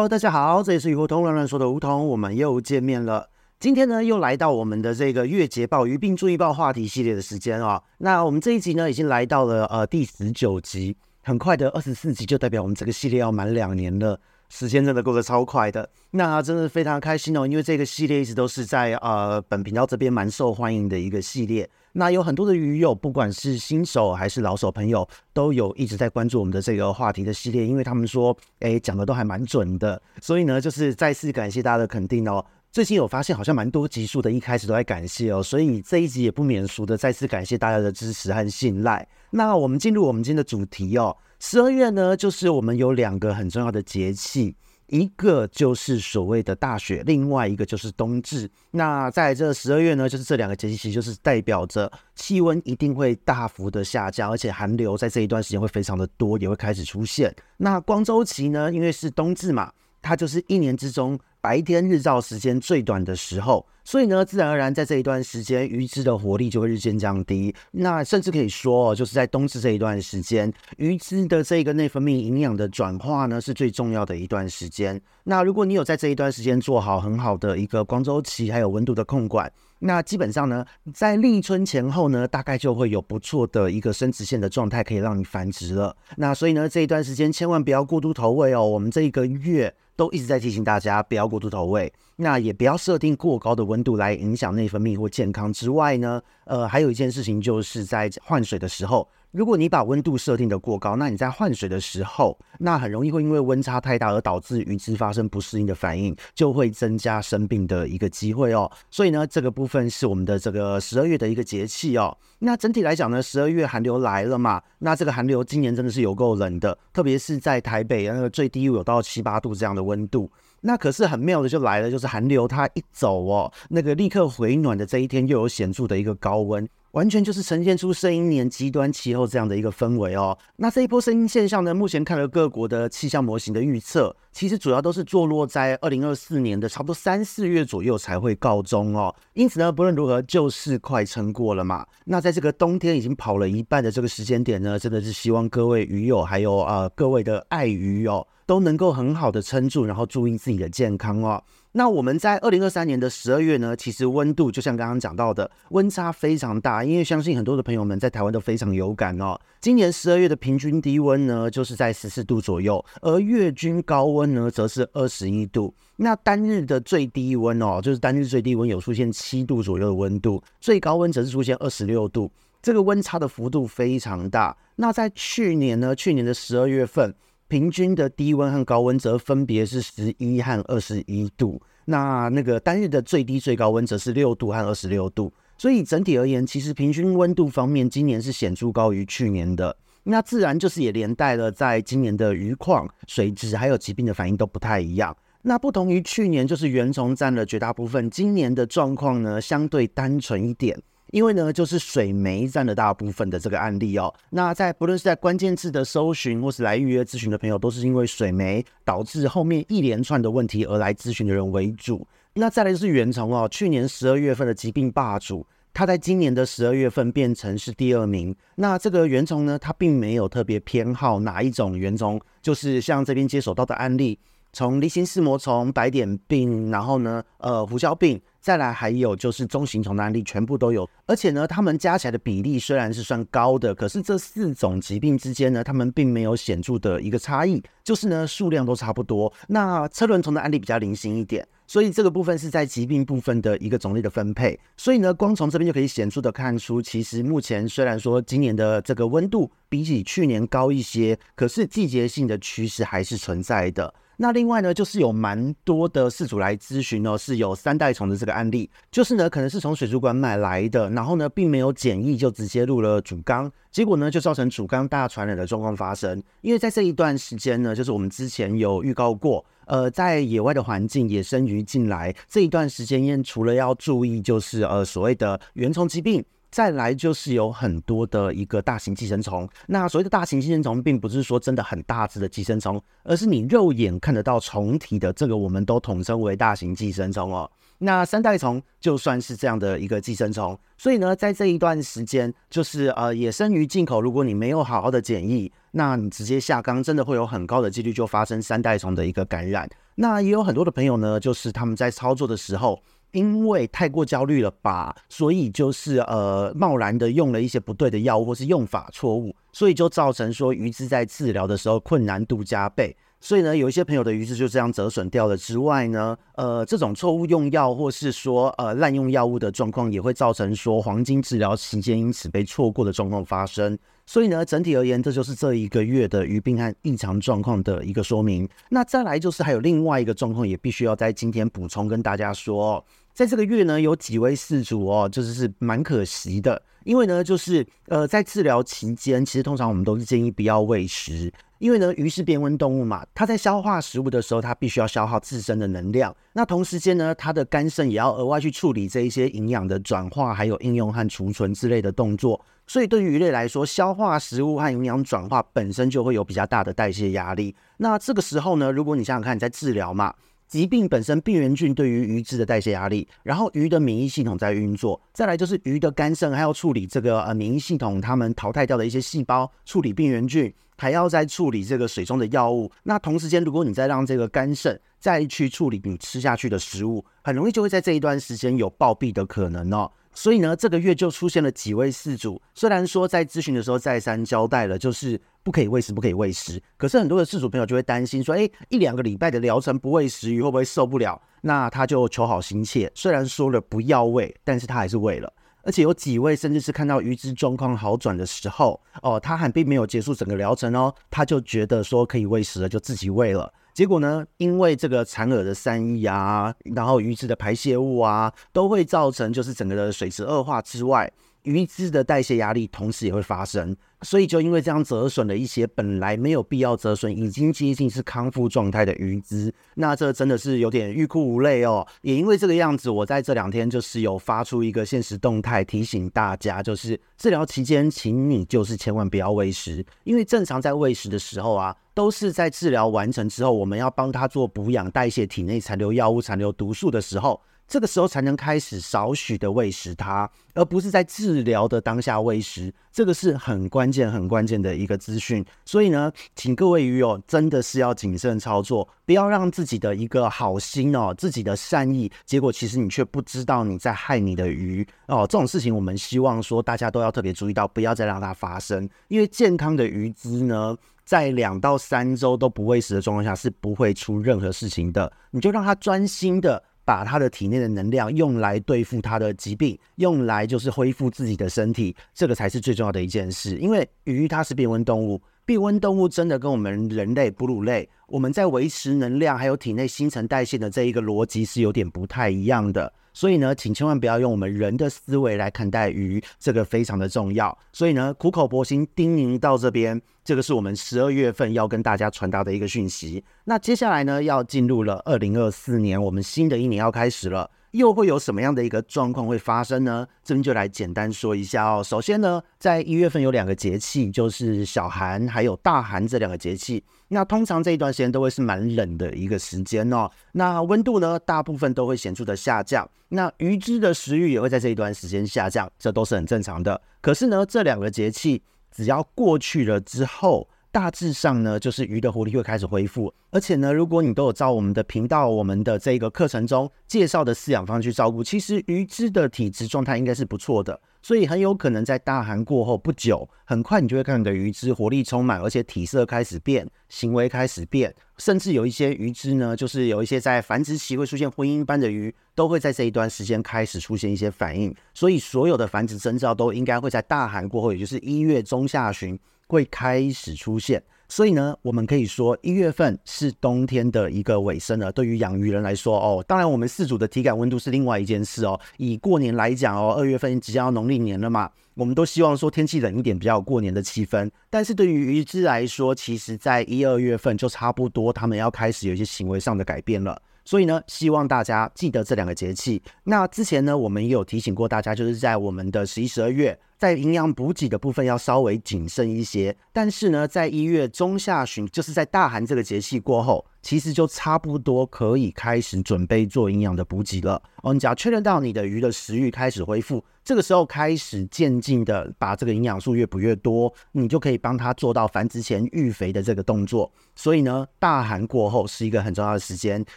Hello，大家好，这里是鱼活通乱乱说的梧桐，我们又见面了。今天呢，又来到我们的这个月捷报鱼病注意报话题系列的时间啊、哦。那我们这一集呢，已经来到了呃第十九集，很快的二十四集就代表我们这个系列要满两年了。时间真的过得超快的，那真的非常开心哦，因为这个系列一直都是在呃本频道这边蛮受欢迎的一个系列。那有很多的鱼友，不管是新手还是老手朋友，都有一直在关注我们的这个话题的系列，因为他们说，哎，讲的都还蛮准的。所以呢，就是再次感谢大家的肯定哦。最近有发现好像蛮多集数的，一开始都在感谢哦，所以这一集也不免俗的再次感谢大家的支持和信赖。那我们进入我们今天的主题哦。十二月呢，就是我们有两个很重要的节气，一个就是所谓的大雪，另外一个就是冬至。那在这十二月呢，就是这两个节气，其实就是代表着气温一定会大幅的下降，而且寒流在这一段时间会非常的多，也会开始出现。那光周期呢，因为是冬至嘛，它就是一年之中白天日照时间最短的时候。所以呢，自然而然，在这一段时间，鱼只的活力就会日渐降低。那甚至可以说，就是在冬至这一段时间，鱼只的这个内分泌营养的转化呢，是最重要的一段时间。那如果你有在这一段时间做好很好的一个光周期还有温度的控管，那基本上呢，在立春前后呢，大概就会有不错的一个生殖腺的状态，可以让你繁殖了。那所以呢，这一段时间千万不要过度投喂哦。我们这一个月都一直在提醒大家，不要过度投喂，那也不要设定过高的温。度来影响内分泌或健康之外呢，呃，还有一件事情就是在换水的时候。如果你把温度设定的过高，那你在换水的时候，那很容易会因为温差太大而导致鱼只发生不适应的反应，就会增加生病的一个机会哦。所以呢，这个部分是我们的这个十二月的一个节气哦。那整体来讲呢，十二月寒流来了嘛，那这个寒流今年真的是有够冷的，特别是在台北那个最低有到七八度这样的温度。那可是很妙的就来了，就是寒流它一走哦，那个立刻回暖的这一天又有显著的一个高温。完全就是呈现出声音年极端气候这样的一个氛围哦。那这一波声音现象呢，目前看了各国的气象模型的预测，其实主要都是坐落在二零二四年的差不多三四月左右才会告终哦。因此呢，不论如何，就是快撑过了嘛。那在这个冬天已经跑了一半的这个时间点呢，真的是希望各位鱼友还有呃各位的爱鱼友都能够很好的撑住，然后注意自己的健康哦。那我们在二零二三年的十二月呢，其实温度就像刚刚讲到的，温差非常大，因为相信很多的朋友们在台湾都非常有感哦。今年十二月的平均低温呢，就是在十四度左右，而月均高温呢，则是二十一度。那单日的最低温哦，就是单日最低温有出现七度左右的温度，最高温则是出现二十六度，这个温差的幅度非常大。那在去年呢，去年的十二月份。平均的低温和高温则分别是十一和二十一度，那那个单日的最低最高温则是六度和二十六度，所以整体而言，其实平均温度方面，今年是显著高于去年的。那自然就是也连带了在今年的鱼况、水质还有疾病的反应都不太一样。那不同于去年，就是原虫占了绝大部分，今年的状况呢，相对单纯一点。因为呢，就是水霉占了大部分的这个案例哦。那在不论是在关键字的搜寻，或是来预约咨询的朋友，都是因为水霉导致后面一连串的问题而来咨询的人为主。那再来就是原虫哦，去年十二月份的疾病霸主，它在今年的十二月份变成是第二名。那这个原虫呢，它并没有特别偏好哪一种原虫，就是像这边接手到的案例。从梨形似膜虫、白点病，然后呢，呃，胡椒病，再来还有就是中型虫的案例，全部都有。而且呢，它们加起来的比例虽然是算高的，可是这四种疾病之间呢，它们并没有显著的一个差异，就是呢，数量都差不多。那车轮虫的案例比较零星一点，所以这个部分是在疾病部分的一个种类的分配。所以呢，光从这边就可以显著的看出，其实目前虽然说今年的这个温度比起去年高一些，可是季节性的趋势还是存在的。那另外呢，就是有蛮多的饲主来咨询哦，是有三代虫的这个案例，就是呢，可能是从水族馆买来的，然后呢，并没有检疫就直接入了主缸，结果呢，就造成主缸大传染的状况发生。因为在这一段时间呢，就是我们之前有预告过，呃，在野外的环境，野生鱼进来这一段时间，因为除了要注意，就是呃所谓的原虫疾病。再来就是有很多的一个大型寄生虫，那所谓的大型寄生虫，并不是说真的很大只的寄生虫，而是你肉眼看得到虫体的这个，我们都统称为大型寄生虫哦。那三代虫就算是这样的一个寄生虫，所以呢，在这一段时间，就是呃野生鱼进口，如果你没有好好的检疫，那你直接下缸，真的会有很高的几率就发生三代虫的一个感染。那也有很多的朋友呢，就是他们在操作的时候，因为太过焦虑了吧，所以就是呃贸然的用了一些不对的药物，或是用法错误，所以就造成说鱼子在治疗的时候困难度加倍。所以呢，有一些朋友的鱼只就这样折损掉了之外呢，呃，这种错误用药或是说呃滥用药物的状况，也会造成说黄金治疗期间因此被错过的状况发生。所以呢，整体而言，这就是这一个月的鱼病和异常状况的一个说明。那再来就是还有另外一个状况，也必须要在今天补充跟大家说，在这个月呢，有几位饲主哦，就是是蛮可惜的，因为呢，就是呃在治疗期间，其实通常我们都是建议不要喂食。因为呢，鱼是变温动物嘛，它在消化食物的时候，它必须要消耗自身的能量。那同时间呢，它的肝肾也要额外去处理这一些营养的转化，还有应用和储存之类的动作。所以对于鱼类来说，消化食物和营养转化本身就会有比较大的代谢压力。那这个时候呢，如果你想想看，你在治疗嘛。疾病本身，病原菌对于鱼质的代谢压力，然后鱼的免疫系统在运作，再来就是鱼的肝肾还要处理这个呃免疫系统，他们淘汰掉的一些细胞，处理病原菌，还要再处理这个水中的药物。那同时间，如果你再让这个肝肾再去处理你吃下去的食物，很容易就会在这一段时间有暴毙的可能哦。所以呢，这个月就出现了几位事主，虽然说在咨询的时候再三交代了，就是不可以喂食，不可以喂食。可是很多的饲主朋友就会担心说，诶，一两个礼拜的疗程不喂食，鱼会不会受不了？那他就求好心切，虽然说了不要喂，但是他还是喂了。而且有几位甚至是看到鱼只状况好转的时候，哦，他还并没有结束整个疗程哦，他就觉得说可以喂食了，就自己喂了。结果呢，因为这个残饵的散逸啊，然后鱼只的排泄物啊，都会造成就是整个的水质恶化之外，鱼只的代谢压力同时也会发生。所以就因为这样折损了一些本来没有必要折损、已经接近是康复状态的鱼只，那这真的是有点欲哭无泪哦。也因为这个样子，我在这两天就是有发出一个现实动态提醒大家，就是治疗期间，请你就是千万不要喂食，因为正常在喂食的时候啊，都是在治疗完成之后，我们要帮他做补养、代谢体内残留药物、残留毒素的时候。这个时候才能开始少许的喂食它，而不是在治疗的当下喂食。这个是很关键、很关键的一个资讯。所以呢，请各位鱼友真的是要谨慎操作，不要让自己的一个好心哦，自己的善意，结果其实你却不知道你在害你的鱼哦。这种事情我们希望说大家都要特别注意到，不要再让它发生。因为健康的鱼资呢，在两到三周都不喂食的状况下是不会出任何事情的。你就让它专心的。把他的体内的能量用来对付他的疾病，用来就是恢复自己的身体，这个才是最重要的一件事。因为鱼它是变温动物，变温动物真的跟我们人类哺乳类，我们在维持能量还有体内新陈代谢的这一个逻辑是有点不太一样的。所以呢，请千万不要用我们人的思维来看待鱼，这个非常的重要。所以呢，苦口婆心叮咛到这边，这个是我们十二月份要跟大家传达的一个讯息。那接下来呢，要进入了二零二四年，我们新的一年要开始了。又会有什么样的一个状况会发生呢？这边就来简单说一下哦。首先呢，在一月份有两个节气，就是小寒还有大寒这两个节气。那通常这一段时间都会是蛮冷的一个时间哦。那温度呢，大部分都会显著的下降。那鱼只的食欲也会在这一段时间下降，这都是很正常的。可是呢，这两个节气只要过去了之后，大致上呢，就是鱼的活力会开始恢复，而且呢，如果你都有照我们的频道、我们的这个课程中介绍的饲养方去照顾，其实鱼只的体质状态应该是不错的，所以很有可能在大寒过后不久，很快你就会看到鱼只活力充满，而且体色开始变，行为开始变，甚至有一些鱼只呢，就是有一些在繁殖期会出现婚姻般的鱼，都会在这一段时间开始出现一些反应，所以所有的繁殖征兆都应该会在大寒过后，也就是一月中下旬。会开始出现，所以呢，我们可以说一月份是冬天的一个尾声了。对于养鱼人来说，哦，当然我们四组的体感温度是另外一件事哦。以过年来讲哦，二月份即将要农历年了嘛，我们都希望说天气冷一点，比较有过年的气氛。但是对于鱼只来说，其实在一二月份就差不多，他们要开始有一些行为上的改变了。所以呢，希望大家记得这两个节气。那之前呢，我们也有提醒过大家，就是在我们的十一、十二月。在营养补给的部分要稍微谨慎一些。但是呢，在一月中下旬，就是在大寒这个节气过后。其实就差不多可以开始准备做营养的补给了哦。你只要确认到你的鱼的食欲开始恢复，这个时候开始渐进的把这个营养素越补越多，你就可以帮它做到繁殖前育肥的这个动作。所以呢，大寒过后是一个很重要的时间，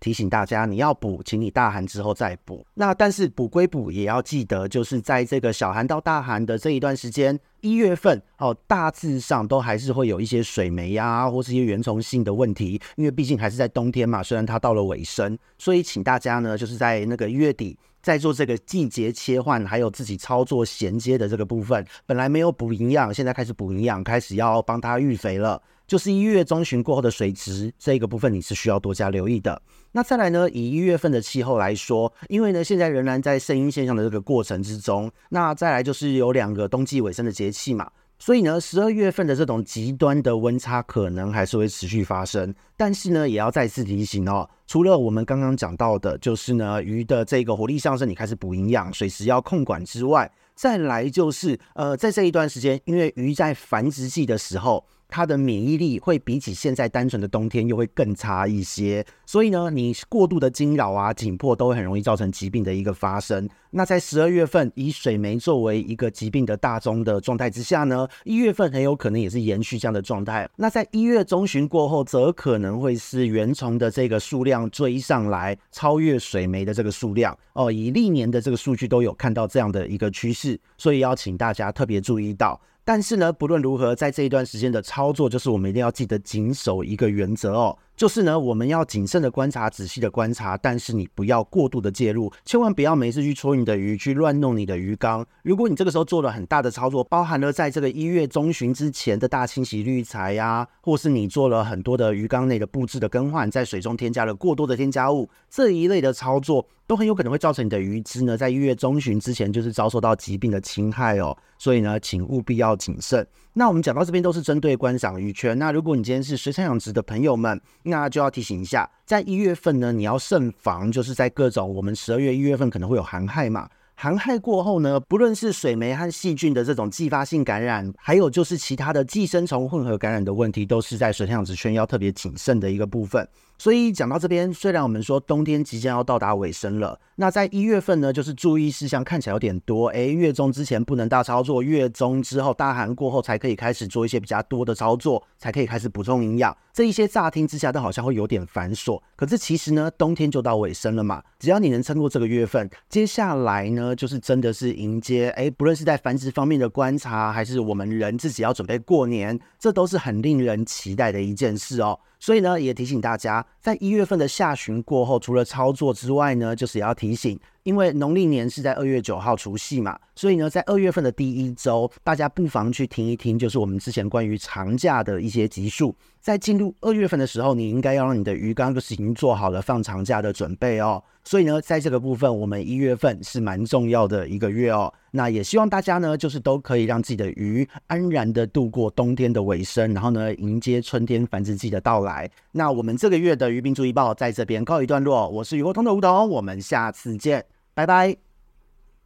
提醒大家你要补，请你大寒之后再补。那但是补归补，也要记得就是在这个小寒到大寒的这一段时间。一月份哦，大致上都还是会有一些水霉呀、或是一些原虫性的问题，因为毕竟还是在冬天嘛。虽然它到了尾声，所以请大家呢，就是在那个月底在做这个季节切换，还有自己操作衔接的这个部分，本来没有补营养，现在开始补营养，开始要帮它育肥了。就是一月中旬过后的水质这个部分，你是需要多加留意的。那再来呢，以一月份的气候来说，因为呢现在仍然在圣婴现象的这个过程之中，那再来就是有两个冬季尾声的节气嘛，所以呢十二月份的这种极端的温差可能还是会持续发生。但是呢，也要再次提醒哦，除了我们刚刚讲到的，就是呢鱼的这个活力上升，你开始补营养，水质要控管之外，再来就是呃在这一段时间，因为鱼在繁殖季的时候。它的免疫力会比起现在单纯的冬天又会更差一些，所以呢，你过度的惊扰啊、紧迫都会很容易造成疾病的一个发生。那在十二月份以水霉作为一个疾病的大宗的状态之下呢，一月份很有可能也是延续这样的状态。那在一月中旬过后，则可能会是原虫的这个数量追上来，超越水霉的这个数量哦。以历年的这个数据都有看到这样的一个趋势，所以要请大家特别注意到。但是呢，不论如何，在这一段时间的操作，就是我们一定要记得谨守一个原则哦。就是呢，我们要谨慎的观察，仔细的观察，但是你不要过度的介入，千万不要每次去戳你的鱼，去乱弄你的鱼缸。如果你这个时候做了很大的操作，包含了在这个一月中旬之前的大清洗滤材呀，或是你做了很多的鱼缸内的布置的更换，在水中添加了过多的添加物，这一类的操作都很有可能会造成你的鱼只呢，在一月中旬之前就是遭受到疾病的侵害哦。所以呢，请务必要谨慎。那我们讲到这边都是针对观赏鱼圈。那如果你今天是水产养殖的朋友们，那就要提醒一下，在一月份呢，你要慎防，就是在各种我们十二月、一月份可能会有寒害嘛。寒害过后呢，不论是水霉和细菌的这种继发性感染，还有就是其他的寄生虫混合感染的问题，都是在水产养殖圈要特别谨慎的一个部分。所以讲到这边，虽然我们说冬天即将要到达尾声了，那在一月份呢，就是注意事项看起来有点多。诶，月中之前不能大操作，月中之后大寒过后才可以开始做一些比较多的操作，才可以开始补充营养。这一些乍听之下都好像会有点繁琐，可是其实呢，冬天就到尾声了嘛。只要你能撑过这个月份，接下来呢，就是真的是迎接诶，不论是在繁殖方面的观察，还是我们人自己要准备过年，这都是很令人期待的一件事哦。所以呢，也提醒大家，在一月份的下旬过后，除了操作之外呢，就是也要提醒，因为农历年是在二月九号除夕嘛，所以呢，在二月份的第一周，大家不妨去听一听，就是我们之前关于长假的一些集数。在进入二月份的时候，你应该要让你的鱼缸就是已经做好了放长假的准备哦。所以呢，在这个部分，我们一月份是蛮重要的一个月哦。那也希望大家呢，就是都可以让自己的鱼安然的度过冬天的尾声，然后呢，迎接春天繁殖季的到来。那我们这个月的鱼病注意报在这边告一段落。我是鱼活通的梧桐，我们下次见，拜拜。